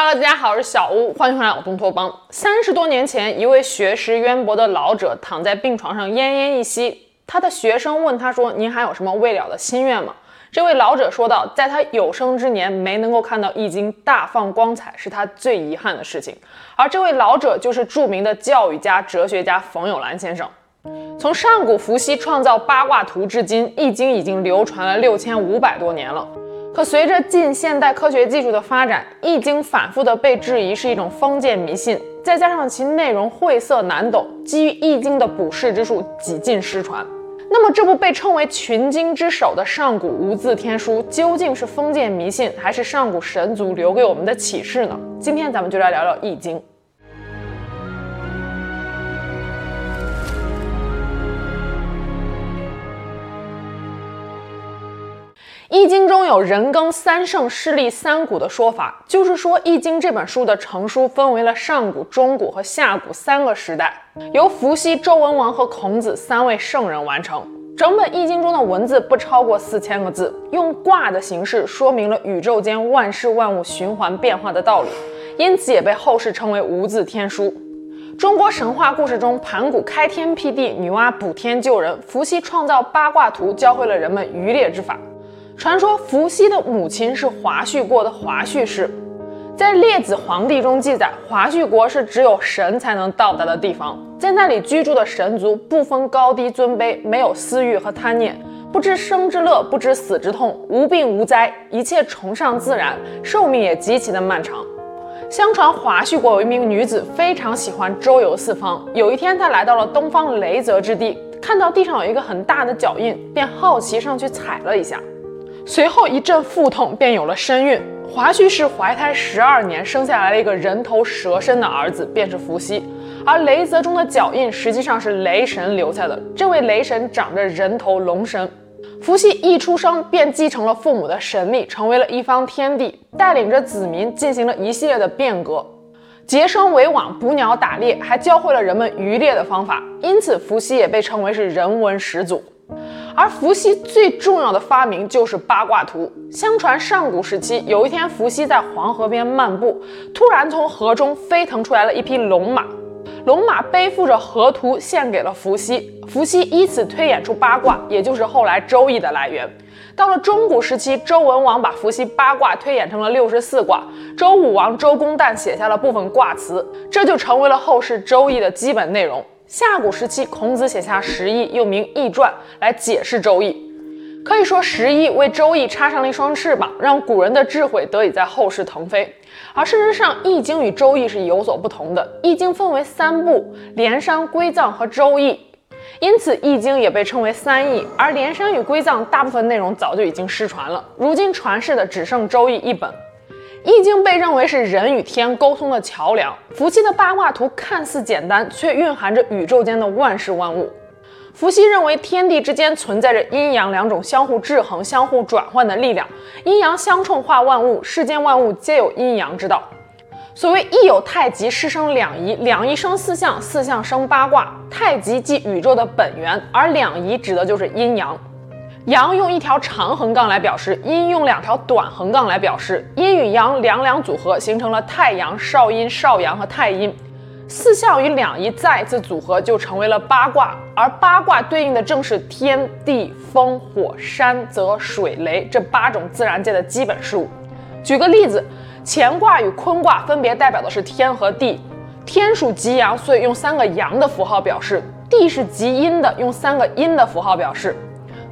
Hello，大家好，我是小屋，欢迎回来我东托邦。三十多年前，一位学识渊博的老者躺在病床上奄奄一息，他的学生问他说：“您还有什么未了的心愿吗？”这位老者说道：“在他有生之年没能够看到《易经》大放光彩，是他最遗憾的事情。”而这位老者就是著名的教育家、哲学家冯友兰先生。从上古伏羲创造八卦图至今，《易经》已经流传了六千五百多年了。可随着近现代科学技术的发展，《易经》反复的被质疑是一种封建迷信，再加上其内容晦涩难懂，基于《易经》的卜筮之术几近失传。那么，这部被称为群经之首的上古无字天书，究竟是封建迷信，还是上古神族留给我们的启示呢？今天咱们就来聊聊《易经》。易经中有人耕三圣，势立三古的说法，就是说易经这本书的成书分为了上古、中古和下古三个时代，由伏羲、周文王和孔子三位圣人完成。整本易经中的文字不超过四千个字，用卦的形式说明了宇宙间万事万物循环变化的道理，因此也被后世称为无字天书。中国神话故事中，盘古开天辟地，女娲补天救人，伏羲创造八卦图，教会了人们渔猎之法。传说伏羲的母亲是华胥国的华胥氏，在《列子皇帝》中记载，华胥国是只有神才能到达的地方，在那里居住的神族不分高低尊卑，没有私欲和贪念，不知生之乐，不知死之痛，无病无灾，一切崇尚自然，寿命也极其的漫长。相传华胥国有一名女子非常喜欢周游四方，有一天她来到了东方雷泽之地，看到地上有一个很大的脚印，便好奇上去踩了一下。随后一阵腹痛，便有了身孕。华胥氏怀胎十二年，生下来了一个人头蛇身的儿子，便是伏羲。而雷泽中的脚印实际上是雷神留下的。这位雷神长着人头龙身。伏羲一出生便继承了父母的神力，成为了一方天帝，带领着子民进行了一系列的变革，结绳为网，捕鸟打猎，还教会了人们渔猎的方法。因此，伏羲也被称为是人文始祖。而伏羲最重要的发明就是八卦图。相传上古时期，有一天伏羲在黄河边漫步，突然从河中飞腾出来了一匹龙马，龙马背负着河图献给了伏羲，伏羲依此推演出八卦，也就是后来《周易》的来源。到了中古时期，周文王把伏羲八卦推演成了六十四卦，周武王周公旦写下了部分卦辞，这就成为了后世《周易》的基本内容。下古时期，孔子写下《十义》，又名《易传》，来解释《周易》。可以说，《十义》为《周易》插上了一双翅膀，让古人的智慧得以在后世腾飞。而事实上，《易经》与《周易》是有所不同的，《易经》分为三部：连山、归藏和周易，因此《易经》也被称为三易。而连山与归藏大部分内容早就已经失传了，如今传世的只剩《周易》一本。易经被认为是人与天沟通的桥梁。伏羲的八卦图看似简单，却蕴含着宇宙间的万事万物。伏羲认为天地之间存在着阴阳两种相互制衡、相互转换的力量，阴阳相冲化万物，世间万物皆有阴阳之道。所谓一有太极，是生两仪，两仪生四象，四象生八卦。太极即宇宙的本源，而两仪指的就是阴阳。阳用一条长横杠来表示，阴用两条短横杠来表示。阴与阳两两组合，形成了太阳、少阴、少阳和太阴。四象与两仪再一次组合，就成为了八卦。而八卦对应的正是天地风火山泽水雷这八种自然界的基本事物。举个例子，乾卦与坤卦分别代表的是天和地。天属极阳，所以用三个阳的符号表示；地是极阴的，用三个阴的符号表示。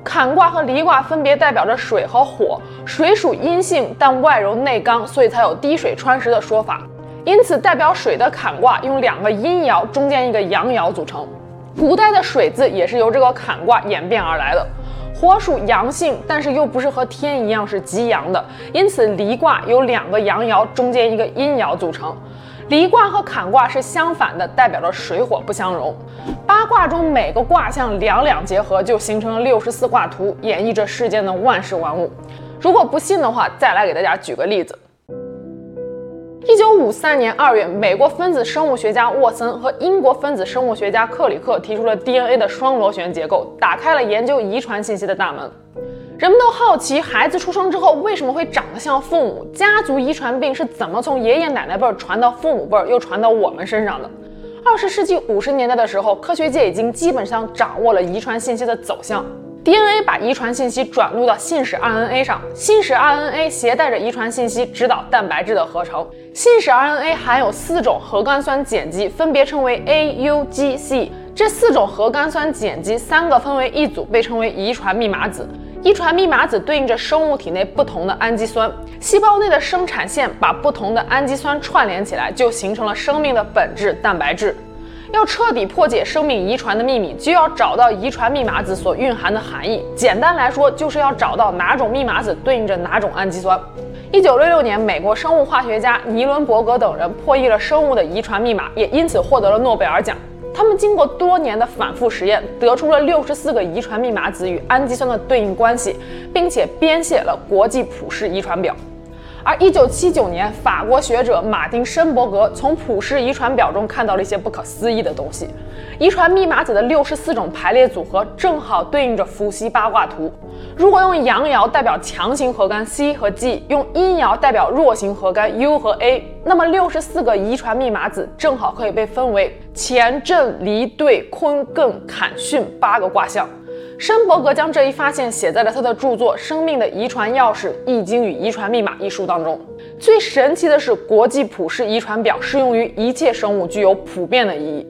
坎卦和离卦分别代表着水和火，水属阴性，但外柔内刚，所以才有滴水穿石的说法。因此，代表水的坎卦用两个阴爻，中间一个阳爻组成。古代的水字也是由这个坎卦演变而来的。火属阳性，但是又不是和天一样是极阳的，因此离卦由两个阳爻，中间一个阴爻组成。离卦和坎卦是相反的，代表着水火不相容。八卦中每个卦象两两结合，就形成了六十四卦图，演绎着世间的万事万物。如果不信的话，再来给大家举个例子。一九五三年二月，美国分子生物学家沃森和英国分子生物学家克里克提出了 DNA 的双螺旋结构，打开了研究遗传信息的大门。人们都好奇，孩子出生之后为什么会长得像父母？家族遗传病是怎么从爷爷奶奶辈传到父母辈，又传到我们身上的？二十世纪五十年代的时候，科学界已经基本上掌握了遗传信息的走向。DNA 把遗传信息转录到信使 RNA 上，信使 RNA 携带着遗传信息指导蛋白质的合成。信使 RNA 含有四种核苷酸碱基，分别称为 A、U、G、C。这四种核苷酸碱基三个分为一组，被称为遗传密码子。遗传密码子对应着生物体内不同的氨基酸，细胞内的生产线把不同的氨基酸串联起来，就形成了生命的本质——蛋白质。要彻底破解生命遗传的秘密，就要找到遗传密码子所蕴含的含义。简单来说，就是要找到哪种密码子对应着哪种氨基酸。一九六六年，美国生物化学家尼伦伯格等人破译了生物的遗传密码，也因此获得了诺贝尔奖。他们经过多年的反复实验，得出了六十四个遗传密码子与氨基酸的对应关系，并且编写了国际普氏遗传表。而一九七九年，法国学者马丁申伯格从普氏遗传表中看到了一些不可思议的东西。遗传密码子的六十四种排列组合正好对应着伏羲八卦图。如果用阳爻代表强型核苷 C 和 G，用阴爻代表弱型核苷 U 和 A，那么六十四个遗传密码子正好可以被分为干震离兑坤艮坎巽八个卦象。申伯格将这一发现写在了他的著作《生命的遗传钥匙：易经与遗传密码》一书当中。最神奇的是，国际普世遗传表适用于一切生物，具有普遍的意义。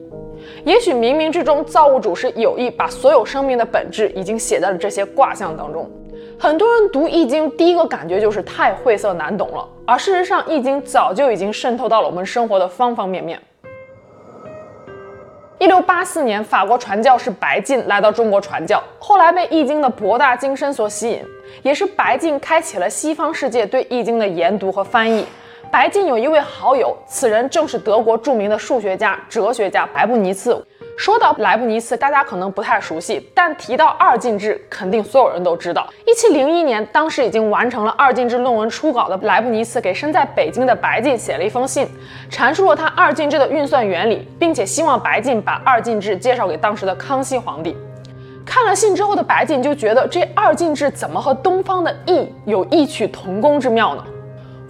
也许冥冥之中，造物主是有意把所有生命的本质已经写在了这些卦象当中。很多人读《易经》，第一个感觉就是太晦涩难懂了，而事实上，《易经》早就已经渗透到了我们生活的方方面面。一六八四年，法国传教士白晋来到中国传教，后来被《易经》的博大精深所吸引，也是白晋开启了西方世界对《易经》的研读和翻译。白晋有一位好友，此人正是德国著名的数学家、哲学家白布尼茨。说到莱布尼茨，大家可能不太熟悉，但提到二进制，肯定所有人都知道。一七零一年，当时已经完成了二进制论文初稿的莱布尼茨，给身在北京的白进写了一封信，阐述了他二进制的运算原理，并且希望白进把二进制介绍给当时的康熙皇帝。看了信之后的白进就觉得，这二进制怎么和东方的易有异曲同工之妙呢？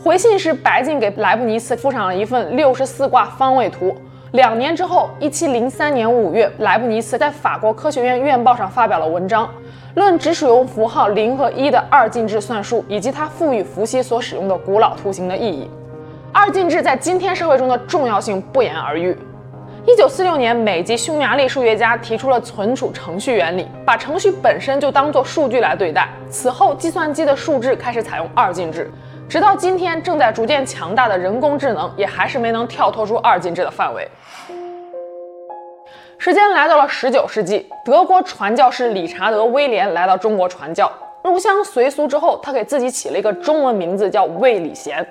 回信时，白进给莱布尼茨附上了一份六十四卦方位图。两年之后，一七零三年五月，莱布尼茨在法国科学院院报上发表了文章，论只使用符号零和一的二进制算术，以及它赋予伏羲所使用的古老图形的意义。二进制在今天社会中的重要性不言而喻。一九四六年，美籍匈牙利数学家提出了存储程序原理，把程序本身就当作数据来对待。此后，计算机的数制开始采用二进制。直到今天，正在逐渐强大的人工智能也还是没能跳脱出二进制的范围。时间来到了十九世纪，德国传教士理查德·威廉来到中国传教，入乡随俗之后，他给自己起了一个中文名字，叫魏礼贤。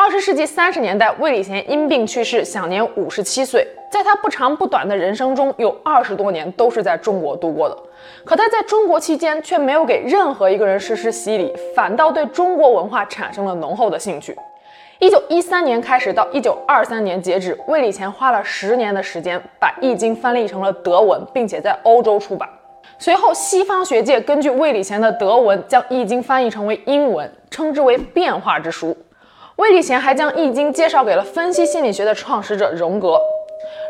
二十世纪三十年代，魏礼贤因病去世，享年五十七岁。在他不长不短的人生中，有二十多年都是在中国度过的。可他在中国期间却没有给任何一个人实施洗礼，反倒对中国文化产生了浓厚的兴趣。一九一三年开始到一九二三年截止，魏礼贤花了十年的时间把《易经》翻译成了德文，并且在欧洲出版。随后，西方学界根据魏礼贤的德文，将《易经》翻译成为英文，称之为“变化之书”。魏立贤还将《易经》介绍给了分析心理学的创始者荣格。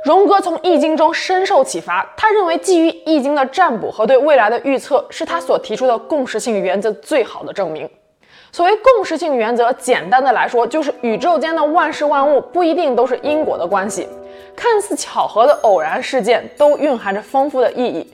荣格从《易经》中深受启发，他认为基于《易经》的占卜和对未来的预测，是他所提出的共识性原则最好的证明。所谓共识性原则，简单的来说，就是宇宙间的万事万物不一定都是因果的关系，看似巧合的偶然事件，都蕴含着丰富的意义。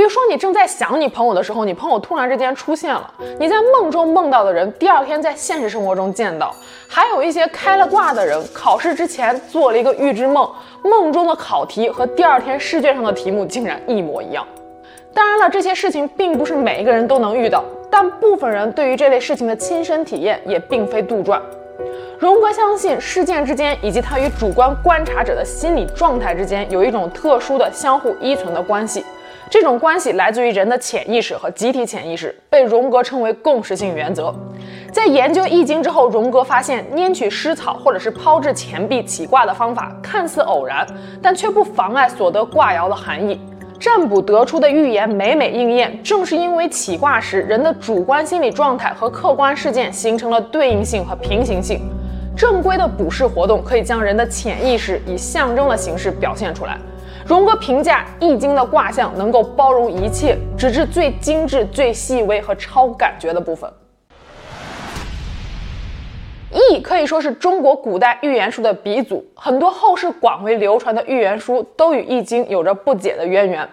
比如说，你正在想你朋友的时候，你朋友突然之间出现了；你在梦中梦到的人，第二天在现实生活中见到；还有一些开了挂的人，考试之前做了一个预知梦，梦中的考题和第二天试卷上的题目竟然一模一样。当然了，这些事情并不是每一个人都能遇到，但部分人对于这类事情的亲身体验也并非杜撰。荣格相信，事件之间以及他与主观观察者的心理状态之间有一种特殊的相互依存的关系。这种关系来自于人的潜意识和集体潜意识，被荣格称为共识性原则。在研究易经之后，荣格发现拈取湿草或者是抛掷钱币起卦的方法看似偶然，但却不妨碍所得卦爻的含义。占卜得出的预言每每应验，正是因为起卦时人的主观心理状态和客观事件形成了对应性和平行性。正规的卜筮活动可以将人的潜意识以象征的形式表现出来。荣格评价《易经》的卦象能够包容一切，直至最精致、最细微和超感觉的部分。易可以说是中国古代预言书的鼻祖，很多后世广为流传的预言书都与《易经》有着不解的渊源。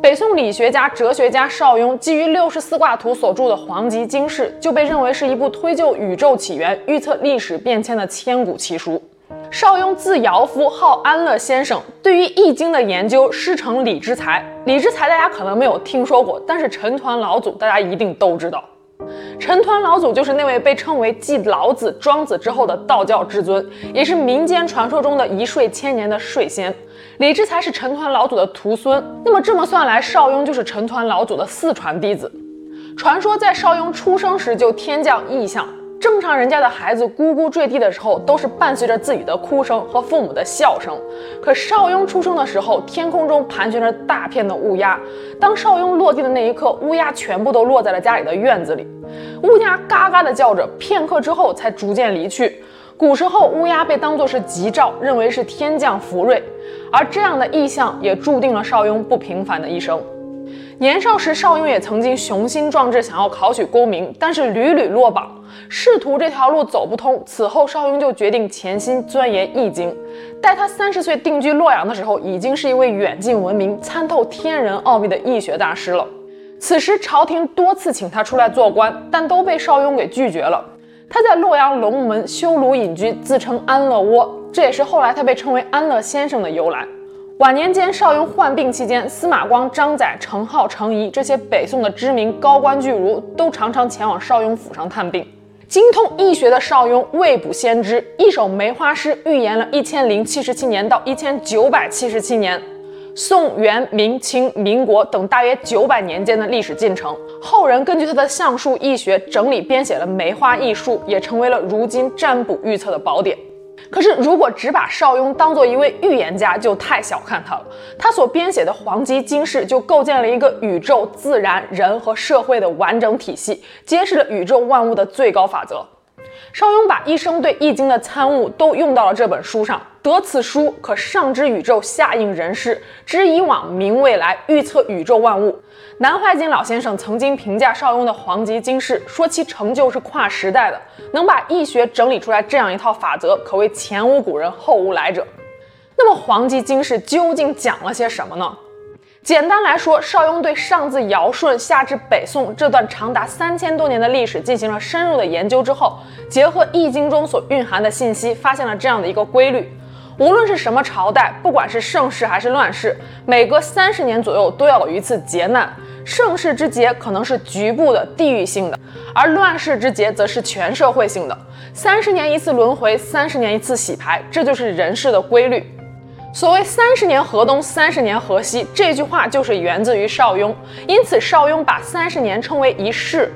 北宋理学家、哲学家邵雍基于六十四卦图所著的《黄极经世》，就被认为是一部推究宇宙起源、预测历史变迁的千古奇书。邵雍字尧夫，号安乐先生，对于《易经》的研究师承李之才。李之才大家可能没有听说过，但是陈抟老祖大家一定都知道。陈抟老祖就是那位被称为继老子、庄子之后的道教至尊，也是民间传说中的一睡千年的睡仙。李之才是陈抟老祖的徒孙，那么这么算来，邵雍就是陈抟老祖的四传弟子。传说在邵雍出生时就天降异象。正常人家的孩子咕咕坠地的时候，都是伴随着自己的哭声和父母的笑声。可邵雍出生的时候，天空中盘旋着大片的乌鸦。当邵雍落地的那一刻，乌鸦全部都落在了家里的院子里。乌鸦嘎嘎地叫着，片刻之后才逐渐离去。古时候，乌鸦被当作是吉兆，认为是天降福瑞。而这样的异象也注定了邵雍不平凡的一生。年少时，邵雍也曾经雄心壮志，想要考取功名，但是屡屡落榜。仕途这条路走不通，此后邵雍就决定潜心钻研易经。待他三十岁定居洛阳的时候，已经是一位远近闻名、参透天人奥秘的易学大师了。此时朝廷多次请他出来做官，但都被邵雍给拒绝了。他在洛阳龙门修庐隐居，自称安乐窝，这也是后来他被称为安乐先生的由来。晚年间，邵雍患病期间，司马光、张载、程颢、程颐这些北宋的知名高官巨儒都常常前往邵雍府上探病。精通易学的邵雍未卜先知，一首梅花诗预言了一千零七十七年到一千九百七十七年，宋、元、明、清、民国等大约九百年间的历史进程。后人根据他的相术易学整理编写了《梅花易数》，也成为了如今占卜预测的宝典。可是，如果只把邵雍当做一位预言家，就太小看他了。他所编写的《黄极经世》就构建了一个宇宙、自然、人和社会的完整体系，揭示了宇宙万物的最高法则。邵雍把一生对《易经》的参悟都用到了这本书上，得此书可上知宇宙，下应人事，知以往，明未来，预测宇宙万物。南怀瑾老先生曾经评价邵雍的《黄极经世》，说其成就是跨时代的，能把易学整理出来这样一套法则，可谓前无古人后无来者。那么《黄极经世》究竟讲了些什么呢？简单来说，邵雍对上自尧舜，下至北宋这段长达三千多年的历史进行了深入的研究之后，结合《易经》中所蕴含的信息，发现了这样的一个规律：无论是什么朝代，不管是盛世还是乱世，每隔三十年左右都要有一次劫难。盛世之劫可能是局部的、地域性的，而乱世之劫则是全社会性的。三十年一次轮回，三十年一次洗牌，这就是人世的规律。所谓“三十年河东，三十年河西”，这句话就是源自于邵雍。因此，邵雍把三十年称为一世，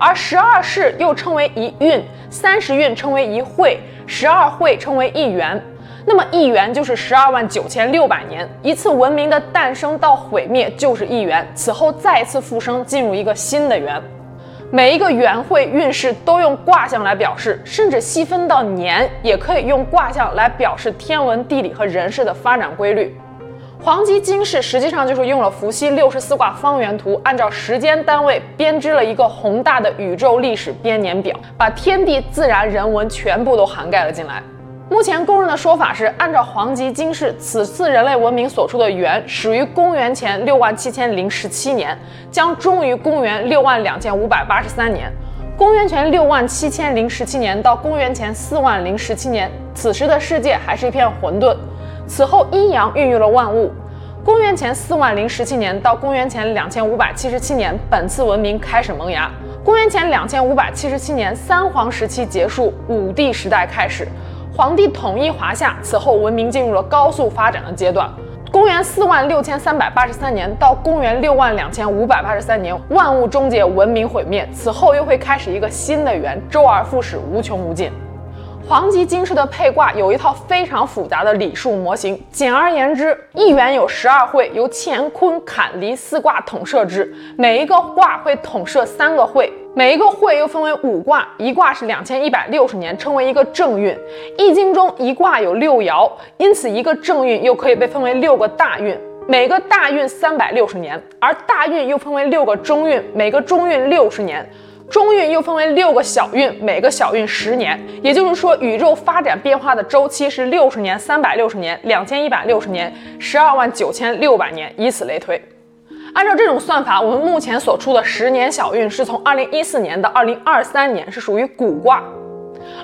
而十二世又称为一运，三十运称为一会，十二会称为一元。那么，一元就是十二万九千六百年，一次文明的诞生到毁灭就是一元，此后再次复生，进入一个新的元。每一个元会运势都用卦象来表示，甚至细分到年，也可以用卦象来表示天文地理和人事的发展规律。黄极金世实际上就是用了伏羲六十四卦方圆图，按照时间单位编织了一个宏大的宇宙历史编年表，把天地自然人文全部都涵盖了进来。目前公认的说法是，按照黄极经世，此次人类文明所处的元始于公元前六万七千零十七年，将终于公元六万两千五百八十三年。公元前六万七千零十七年到公元前四万零十七年，此时的世界还是一片混沌。此后阴阳孕育了万物。公元前四万零十七年到公元前两千五百七十七年，本次文明开始萌芽。公元前两千五百七十七年，三皇时期结束，五帝时代开始。皇帝统一华夏，此后文明进入了高速发展的阶段。公元四万六千三百八十三年到公元六万两千五百八十三年，万物终结，文明毁灭。此后又会开始一个新的元，周而复始，无穷无尽。黄极金氏的配卦有一套非常复杂的理数模型。简而言之，一元有十二会，由乾坤坎离四卦统摄之。每一个卦会统摄三个会，每一个会又分为五卦，一卦是两千一百六十年，称为一个正运。易经中一卦有六爻，因此一个正运又可以被分为六个大运，每个大运三百六十年，而大运又分为六个中运，每个中运六十年。中运又分为六个小运，每个小运十年，也就是说，宇宙发展变化的周期是六十年、三百六十年、两千一百六十年、十二万九千六百年，以此类推。按照这种算法，我们目前所出的十年小运是从二零一四年到二零二三年，是属于谷卦。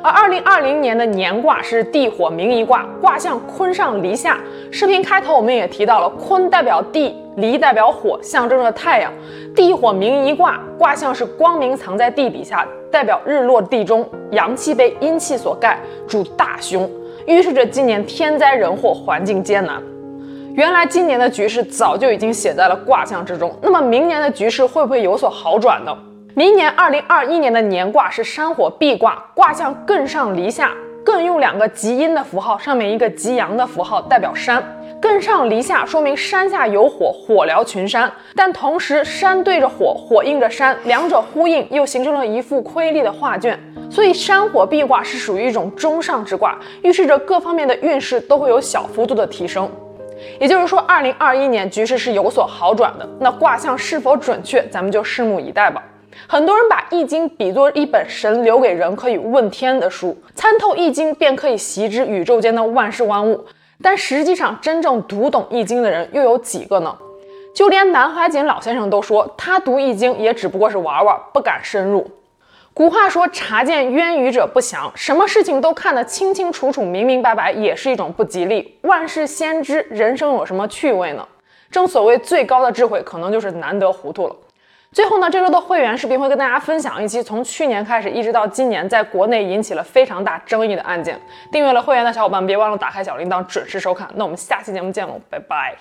而二零二零年的年卦是地火明夷卦，卦象坤上离下。视频开头我们也提到了，坤代表地，离代表火，象征着太阳。地火明夷卦卦象是光明藏在地底下，代表日落地中，阳气被阴气所盖，主大凶，预示着今年天灾人祸，环境艰难。原来今年的局势早就已经写在了卦象之中，那么明年的局势会不会有所好转呢？明年二零二一年的年卦是山火賁卦，卦象艮上离下，艮用两个极阴的符号，上面一个极阳的符号，代表山。艮上离下，说明山下有火，火燎群山。但同时，山对着火，火映着山，两者呼应，又形成了一幅瑰丽的画卷。所以，山火賁卦是属于一种中上之卦，预示着各方面的运势都会有小幅度的提升。也就是说，二零二一年局势是有所好转的。那卦象是否准确，咱们就拭目以待吧。很多人把《易经》比作一本神留给人可以问天的书，参透《易经》便可以习知宇宙间的万事万物。但实际上，真正读懂《易经》的人又有几个呢？就连南怀瑾老先生都说，他读《易经》也只不过是玩玩，不敢深入。古话说“察见渊鱼者不祥”，什么事情都看得清清楚楚、明明白白，也是一种不吉利。万事先知，人生有什么趣味呢？正所谓，最高的智慧，可能就是难得糊涂了。最后呢，这周的会员视频会跟大家分享一期从去年开始一直到今年在国内引起了非常大争议的案件。订阅了会员的小伙伴别忘了打开小铃铛准时收看。那我们下期节目见喽，拜拜。